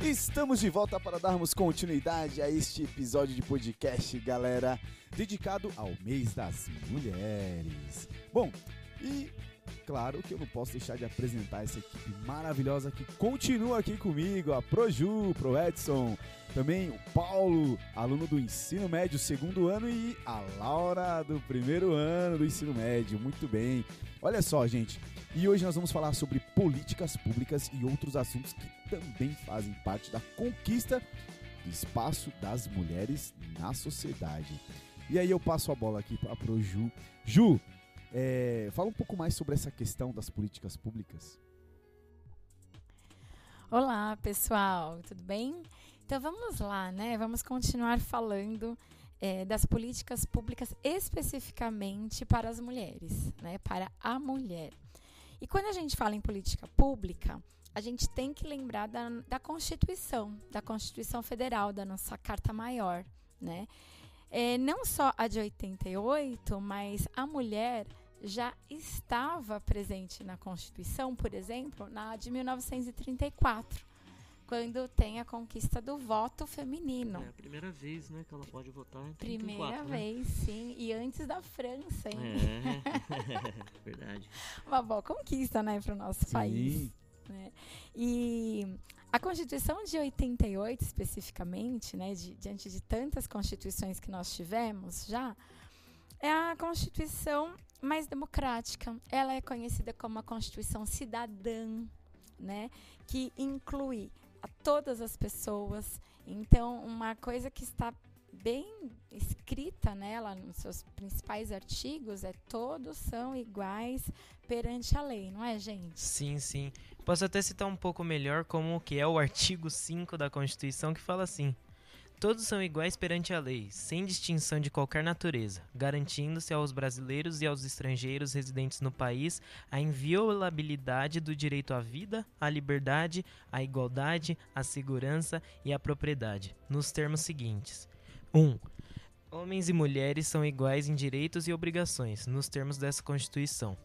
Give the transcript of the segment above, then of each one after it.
Estamos de volta para darmos continuidade a este episódio de podcast, galera, dedicado ao mês das mulheres. Bom, e claro que eu não posso deixar de apresentar essa equipe maravilhosa que continua aqui comigo, a Proju, Pro Edson, também o Paulo, aluno do ensino médio, segundo ano, e a Laura, do primeiro ano do ensino médio. Muito bem. Olha só, gente. E hoje nós vamos falar sobre políticas públicas e outros assuntos que também fazem parte da conquista do espaço das mulheres na sociedade. E aí eu passo a bola aqui para o Ju. É, fala um pouco mais sobre essa questão das políticas públicas. Olá, pessoal, tudo bem? Então vamos lá, né? Vamos continuar falando é, das políticas públicas especificamente para as mulheres, né? Para a mulher. E quando a gente fala em política pública, a gente tem que lembrar da, da Constituição, da Constituição Federal, da nossa Carta Maior, né? É, não só a de 88, mas a mulher já estava presente na Constituição, por exemplo, na de 1934, quando tem a conquista do voto feminino. É a primeira vez, né, que ela pode votar em 34, Primeira né? vez, sim, e antes da França, hein? É, verdade. Uma boa conquista, né, para o nosso Sim. país. né? E a Constituição de 88, especificamente, né, de- diante de tantas constituições que nós tivemos já, é a Constituição mais democrática. Ela é conhecida como a Constituição cidadã, né, que inclui a todas as pessoas. Então, uma coisa que está bem escrita nela, nos seus principais artigos, é todos são iguais perante a lei, não é, gente? Sim, sim. Posso até citar um pouco melhor como que é o artigo 5 da Constituição que fala assim: Todos são iguais perante a lei, sem distinção de qualquer natureza, garantindo-se aos brasileiros e aos estrangeiros residentes no país a inviolabilidade do direito à vida, à liberdade, à igualdade, à segurança e à propriedade, nos termos seguintes: 1. Um, homens e mulheres são iguais em direitos e obrigações, nos termos dessa Constituição.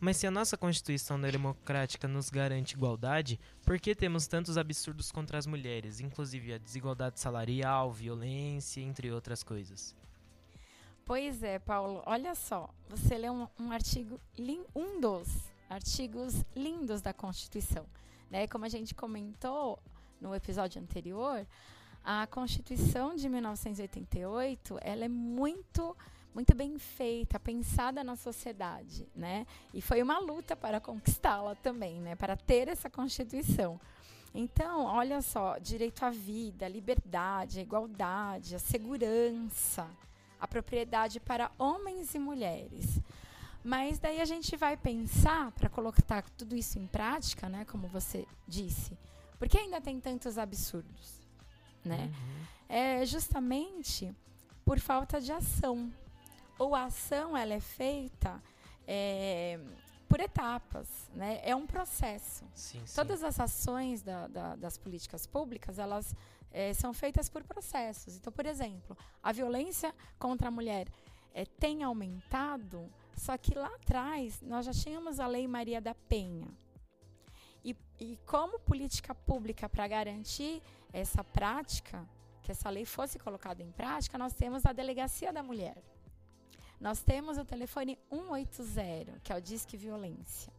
Mas se a nossa Constituição democrática nos garante igualdade, por que temos tantos absurdos contra as mulheres, inclusive a desigualdade salarial, violência, entre outras coisas? Pois é, Paulo, olha só, você lê um, um artigo, um dos artigos lindos da Constituição. Né? Como a gente comentou no episódio anterior, a Constituição de 1988 ela é muito muito bem feita, pensada na sociedade, né? E foi uma luta para conquistá-la também, né? Para ter essa Constituição. Então, olha só, direito à vida, liberdade, igualdade, a segurança, a propriedade para homens e mulheres. Mas daí a gente vai pensar para colocar tudo isso em prática, né, como você disse, porque ainda tem tantos absurdos, né? É justamente por falta de ação. Ou a ação ela é feita é, por etapas, né? É um processo. Sim, sim. Todas as ações da- da- das políticas públicas, elas eh, são feitas por processos. Então, por exemplo, a violência contra a mulher eh, tem aumentado, só que lá atrás nós já tínhamos a Lei Maria da Penha. E, e como política pública para garantir essa prática, que essa lei fosse colocada em prática, nós temos a Delegacia da Mulher. Nós temos o telefone 180, que é o Disque Violência.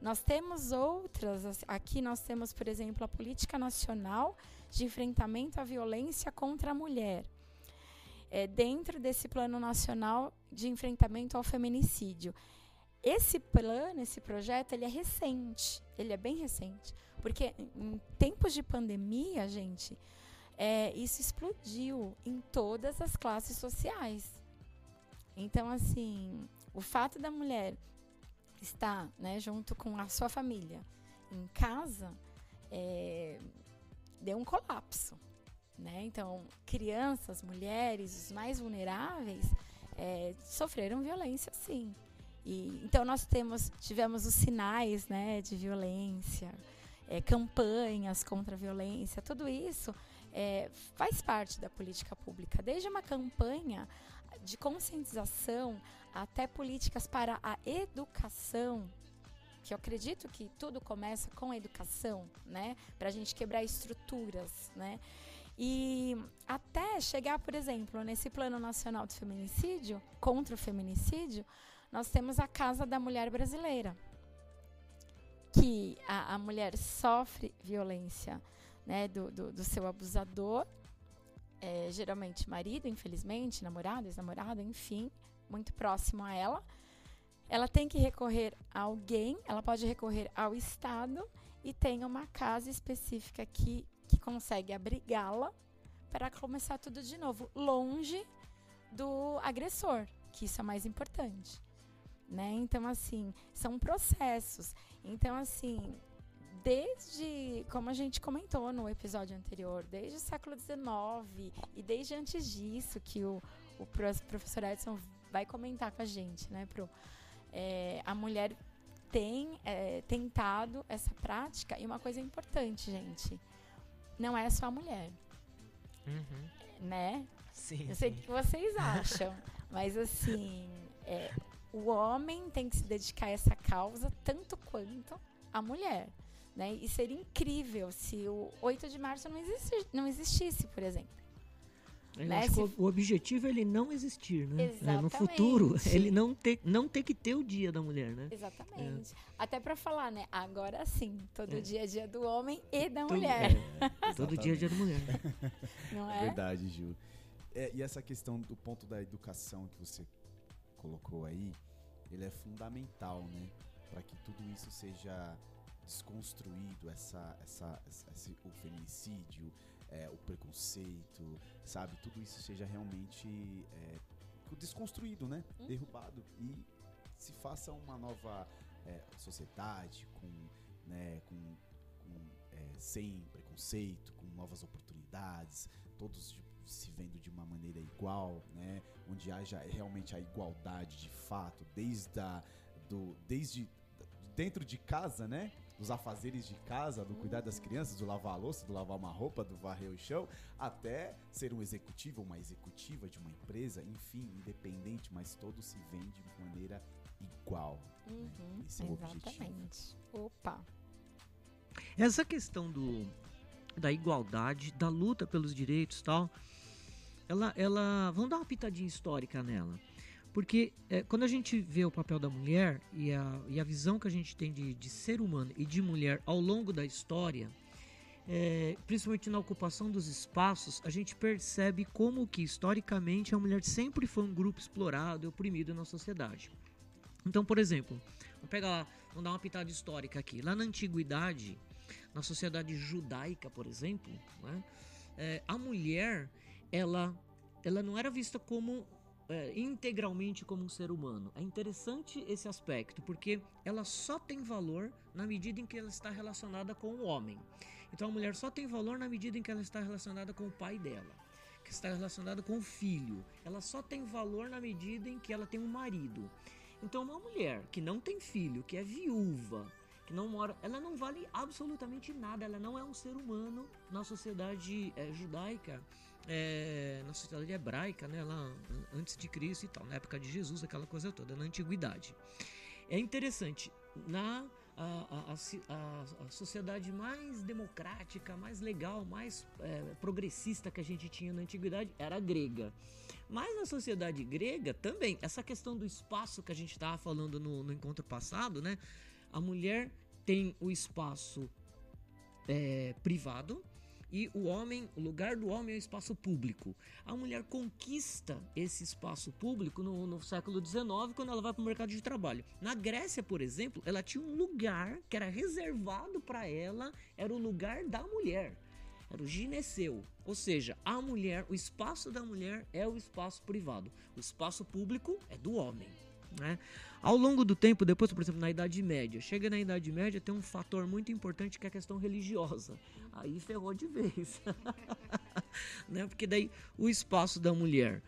Nós temos outras, as- aqui nós temos, por exemplo, a Política Nacional de Enfrentamento à Violência contra a Mulher. É, dentro desse Plano Nacional de Enfrentamento ao Feminicídio. Esse plano, esse projeto, ele é recente, ele é bem recente, porque em tempos de pandemia, gente, é, isso explodiu em todas as classes sociais. Então, assim, o fato da mulher estar né, junto com a sua família em casa é, deu um colapso. Né? Então, crianças, mulheres, os mais vulneráveis é, sofreram violência, sim. E, então, nós temos, tivemos os sinais né, de violência, é, campanhas contra a violência, tudo isso é, faz parte da política pública. Desde uma campanha de conscientização até políticas para a educação, que eu acredito que tudo começa com a educação, né? Para a gente quebrar estruturas, né? E até chegar, por exemplo, nesse Plano Nacional de Feminicídio, contra o feminicídio, nós temos a Casa da Mulher Brasileira, que a, a mulher sofre violência né, do, do, do seu abusador, é, geralmente marido, infelizmente, namorado, ex-namorado, enfim, muito próximo a ela. Ela tem que recorrer a alguém, ela pode recorrer ao Estado e tem uma casa específica que que consegue abrigá-la para começar tudo de novo, longe do agressor, que isso é mais importante. Né? Então, assim, são processos. Então, assim, desde, como a gente comentou no episódio anterior, desde o século XIX e desde antes disso, que o, o professor Edson vai comentar com a gente, né, Pro? É, a mulher tem é, tentado essa prática, e uma coisa importante, gente, não é só a mulher. Uhum. Né? Sim. Eu sei o que vocês acham, mas assim, é, o homem tem que se dedicar a essa causa tanto quanto a mulher. Né? E seria incrível se o 8 de março não, existi, não existisse, por exemplo. Né, acho que se- o, objetivo é ele não existir, né? É, no futuro, ele não ter, não ter que ter o dia da mulher, né? Exatamente. Até para falar, né? Agora sim, todo É. dia é dia do homem e da Todo- mulher, é, todo dia é dia da mulher. não É é? verdade, Gil. É, e essa questão do ponto da educação que você colocou aí, ele é fundamental, né? Para que tudo isso seja desconstruído, essa, essa, esse, o feminicídio, é, o preconceito, sabe? Tudo isso seja realmente é, desconstruído, né? Uhum. Derrubado e se faça uma nova é, sociedade com, né, com, com, é, sem preconceito, com novas oportunidades, todos de- se vendo de uma maneira igual, né? Onde haja realmente a igualdade de fato, desde a, do, desde dentro de casa, né? Dos afazeres de casa, do cuidar das crianças, do lavar a louça, do lavar uma roupa, do varrer o chão, até ser um executivo ou uma executiva de uma empresa, enfim, independente, mas todos se veem de maneira igual. Uhum, Esse é o objetivo. exatamente. Opa. Essa questão do, da igualdade, da luta pelos direitos e tal, ela, ela. Vamos dar uma pitadinha histórica nela. Porque é, quando a gente vê o papel da mulher e a, e a visão que a gente tem de, de ser humano e de mulher ao longo da história, é, principalmente na ocupação dos espaços, a gente percebe como que historicamente a mulher sempre foi um grupo explorado e oprimido na sociedade. Então, por exemplo, vamos pegar, vamos dar uma pitada histórica aqui. Lá na antiguidade, na sociedade judaica, por exemplo, né, é, a mulher ela, ela não era vista como é, integralmente como um ser humano. É interessante esse aspecto, porque ela só tem valor na medida em que ela está relacionada com o homem. Então a mulher só tem valor na medida em que ela está relacionada com o pai dela, que está relacionada com o filho. Ela só tem valor na medida em que ela tem um marido. Então uma mulher que não tem filho, que é viúva, que não mora, ela não vale absolutamente nada. Ela não é um ser humano na sociedade é, judaica é, na sociedade hebraica, né, lá antes de Cristo e tal, na época de Jesus, aquela coisa toda, na antiguidade. É interessante, na a, a, a, a sociedade mais democrática, mais legal, mais é, progressista que a gente tinha na antiguidade era a grega. Mas na sociedade grega também, essa questão do espaço que a gente estava falando no, no encontro passado, né? A mulher tem o espaço é, privado, e o homem, o lugar do homem é o espaço público. A mulher conquista esse espaço público no, no século XIX, quando ela vai para o mercado de trabalho. Na Grécia, por exemplo, ela tinha um lugar que era reservado para ela, era o lugar da mulher. Era o gineceu. Ou seja, a mulher, o espaço da mulher é o espaço privado. O espaço público é do homem. Né? Ao longo do tempo, depois, por exemplo, na Idade Média, chega na Idade Média, tem um fator muito importante que é a questão religiosa. Aí ferrou de vez. né? Porque daí o espaço da mulher,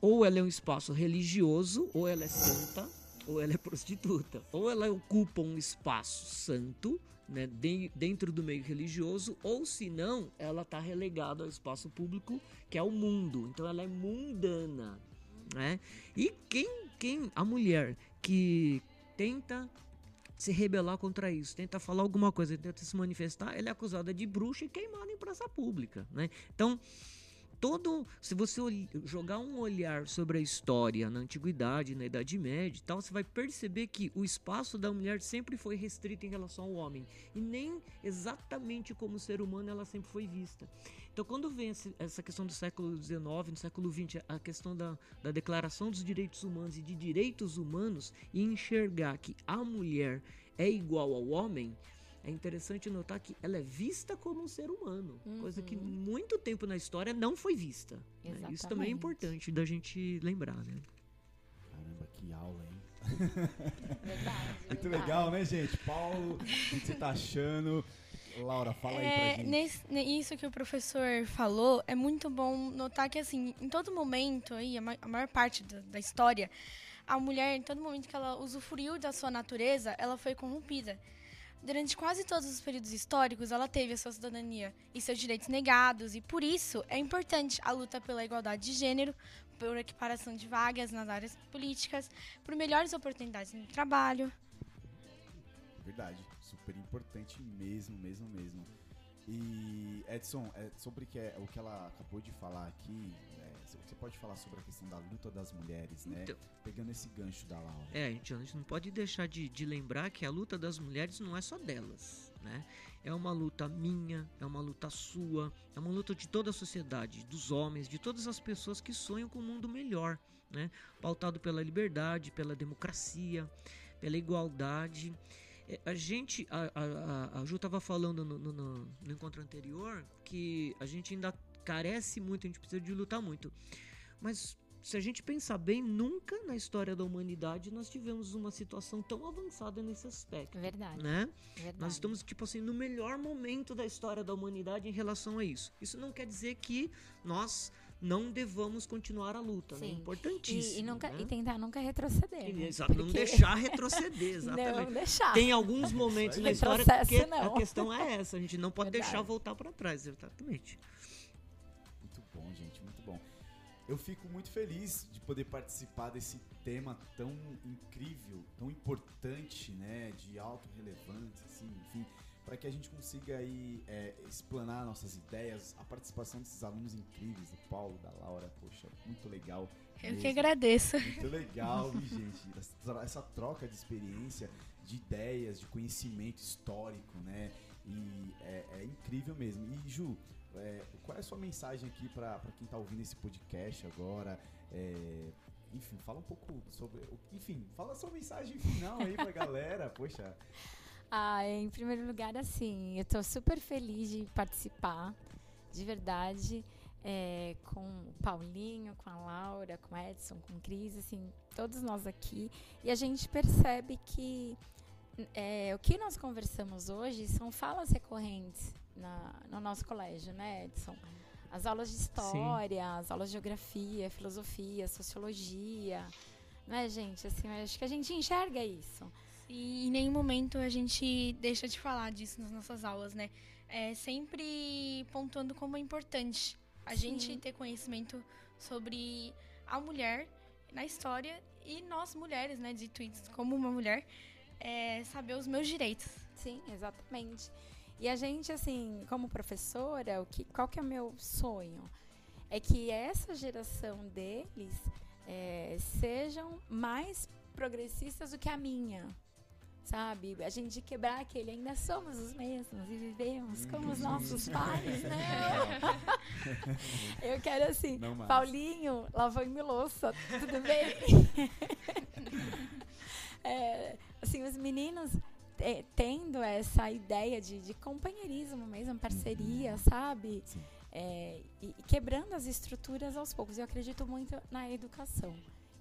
ou ela é um espaço religioso, ou ela é santa, ou ela é prostituta. Ou ela ocupa um espaço santo, né, de- dentro do meio religioso, ou se não, ela está relegada ao espaço público, que é o mundo. Então ela é mundana. Né? E quem quem a mulher que tenta se rebelar contra isso, tenta falar alguma coisa, tenta se manifestar, ela é acusada de bruxa e queimada em praça pública, né? Então, todo, se você jogar um olhar sobre a história na antiguidade, na Idade Média e tal, você vai perceber que o espaço da mulher sempre foi restrito em relação ao homem e nem exatamente como ser humano ela sempre foi vista. Então, quando vem essa questão do século XIX, no século XX, a questão da, da Declaração dos Direitos Humanos e de direitos humanos e enxergar que a mulher é igual ao homem, é interessante notar que ela é vista como um ser humano, uhum. coisa que uhum. muito tempo na história não foi vista. Né? Isso também é importante da gente lembrar, né? Caramba, que aula, hein? Verdade, muito verdade. legal, né, gente? Paulo, o que você tá achando? Laura, fala aí é, pra gente. Nesse, isso que o professor falou, é muito bom notar que, assim, em todo momento, aí, a, a maior parte da, da história, a mulher, em todo momento que ela usufruiu da sua natureza, ela foi corrompida. Durante quase todos os períodos históricos, ela teve a sua cidadania e seus direitos negados, e por isso é importante a luta pela igualdade de gênero, por equiparação de vagas nas áreas políticas, por melhores oportunidades no trabalho. Verdade, super importante mesmo, mesmo, mesmo. E Edson, é sobre que é, o que ela acabou de falar aqui, você pode falar sobre a questão da luta das mulheres, né? Então, Pegando esse gancho da Laura. É, a gente, a gente não pode deixar de, de lembrar que a luta das mulheres não é só delas, né? É uma luta minha, é uma luta sua, é uma luta de toda a sociedade, dos homens, de todas as pessoas que sonham com um mundo melhor, né? Pautado pela liberdade, pela democracia, pela igualdade. É, a gente, a, a, a Ju estava falando no, no, no encontro anterior que a gente ainda carece muito, a gente precisa de lutar muito. Mas se a gente pensar bem, nunca na história da humanidade nós tivemos uma situação tão avançada nesse aspecto. Verdade. Né? Verdade. Nós estamos, tipo assim, no melhor momento da história da humanidade em relação a isso. Isso não quer dizer que nós não devamos continuar a luta, né? Sim. né? Importantíssimo. E, e nunca, né? e tentar nunca retroceder. Né? Exato, Porque... não deixar retroceder, exatamente. não deixar. Tem alguns momentos na história que não. a questão é essa, a gente não pode Verdade. deixar voltar para trás, exatamente bom, gente, muito bom. Eu fico muito feliz de poder participar desse tema tão incrível, tão importante, né, de alta relevância, assim, enfim, para que a gente consiga aí é, explanar nossas ideias, a participação desses alunos incríveis, do Paulo, da Laura, poxa, muito legal. Eu mesmo. que agradeço. Muito legal, gente, essa troca de experiência, de ideias, de conhecimento histórico, né, e é, é incrível mesmo. E Ju, é, qual é a sua mensagem aqui para quem está ouvindo esse podcast agora? É, enfim, fala um pouco sobre. Enfim, fala a sua mensagem final aí pra galera, poxa. Ah, em primeiro lugar, assim, eu estou super feliz de participar, de verdade, é, com o Paulinho, com a Laura, com o Edson, com o Cris, assim, todos nós aqui. E a gente percebe que é, o que nós conversamos hoje são falas recorrentes na, no nosso colégio, né, Edson? As aulas de história, Sim. as aulas de geografia, filosofia, sociologia, né, gente? Assim, acho que a gente enxerga isso. E em nenhum momento a gente deixa de falar disso nas nossas aulas, né? É sempre pontuando como é importante a Sim. gente ter conhecimento sobre a mulher na história e nós mulheres, né, de tweets como uma mulher, é, saber os meus direitos. Sim, exatamente. E a gente, assim, como professora, o que, qual que é o meu sonho? É que essa geração deles é, sejam mais progressistas do que a minha. Sabe? A gente quebrar aquele, ainda somos os mesmos e vivemos como os nossos pais, né? Eu quero assim, Paulinho, lavando louça, tudo bem? é, assim, os meninos é, tendo essa ideia de, de, companheirismo mesmo, parceria, uhum. sabe? É, e, e quebrando as estruturas aos poucos. Eu acredito muito na educação.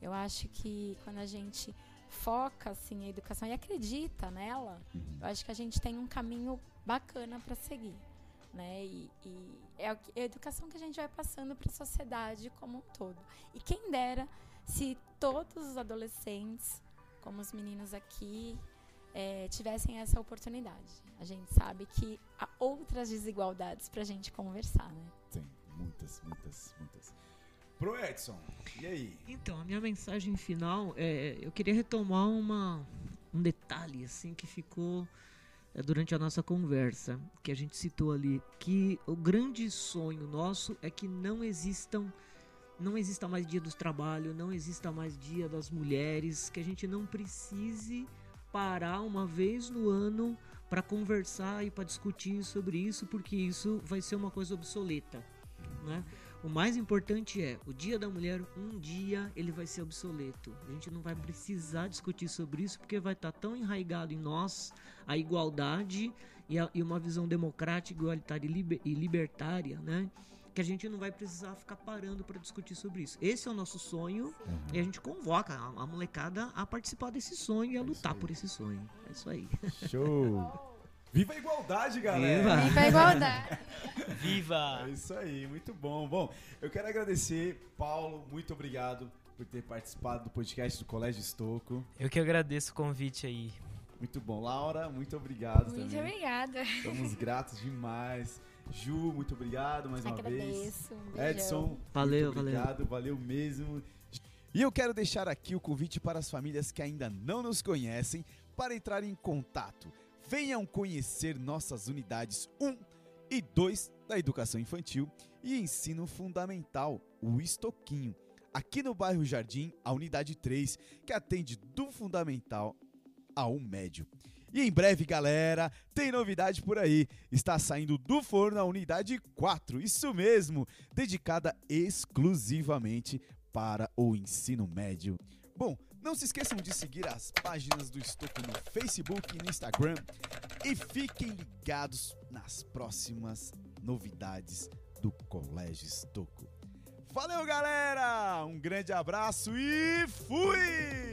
Eu acho que quando a gente foca assim a educação e acredita nela, uhum. eu acho que a gente tem um caminho bacana para seguir, né? E, e é, a, é a educação que a gente vai passando para a sociedade como um todo. E quem dera se todos os adolescentes, como os meninos aqui, é, tivessem essa oportunidade. A gente sabe que há outras desigualdades para a gente conversar, né? Tem, muitas, muitas, muitas. Pro Edson, e aí? Então, a minha mensagem final é, eu queria retomar uma, um detalhe assim que ficou é, durante a nossa conversa, que a gente citou ali, que o grande sonho nosso é que não existam não exista mais dia do trabalho, não exista mais dia das mulheres, que a gente não precise parar uma vez no ano para conversar e para discutir sobre isso, porque isso vai ser uma coisa obsoleta, né? O mais importante é, o Dia da Mulher, um dia ele vai ser obsoleto. A gente não vai precisar discutir sobre isso porque vai estar tá tão enraizado em nós a igualdade e, a, e uma visão democrática, igualitária e, liber, e libertária, né? que a gente não vai precisar ficar parando para discutir sobre isso. Esse é o nosso sonho uhum. e a gente convoca a, a, molecada a participar desse sonho e a é lutar por esse sonho. É isso aí. Show! Viva a igualdade, galera! Viva, Viva a igualdade! Viva! É isso aí, muito bom. Bom, eu quero agradecer, Paulo, muito obrigado por ter participado do podcast do Colégio Estoco. Eu que agradeço o convite aí. Muito bom. Laura, muito obrigado muito também. Muito obrigada. Estamos gratos demais. Ju, muito obrigado mais uma Agradeço, vez. Edson, valeu, muito obrigado, valeu. valeu mesmo. E eu quero deixar aqui o convite para as famílias que ainda não nos conhecem para entrar em contato. Venham conhecer nossas unidades 1 e 2 da educação infantil e ensino fundamental, o Estoquinho. Aqui no bairro Jardim, a unidade 3, que atende do fundamental ao médio. E em breve, galera, tem novidade por aí. Está saindo do forno a unidade 4, isso mesmo, dedicada exclusivamente para o ensino médio. Bom, não se esqueçam de seguir as páginas do Estoco no Facebook e no Instagram e fiquem ligados nas próximas novidades do Colégio Estoco. Valeu, galera! Um grande abraço e fui!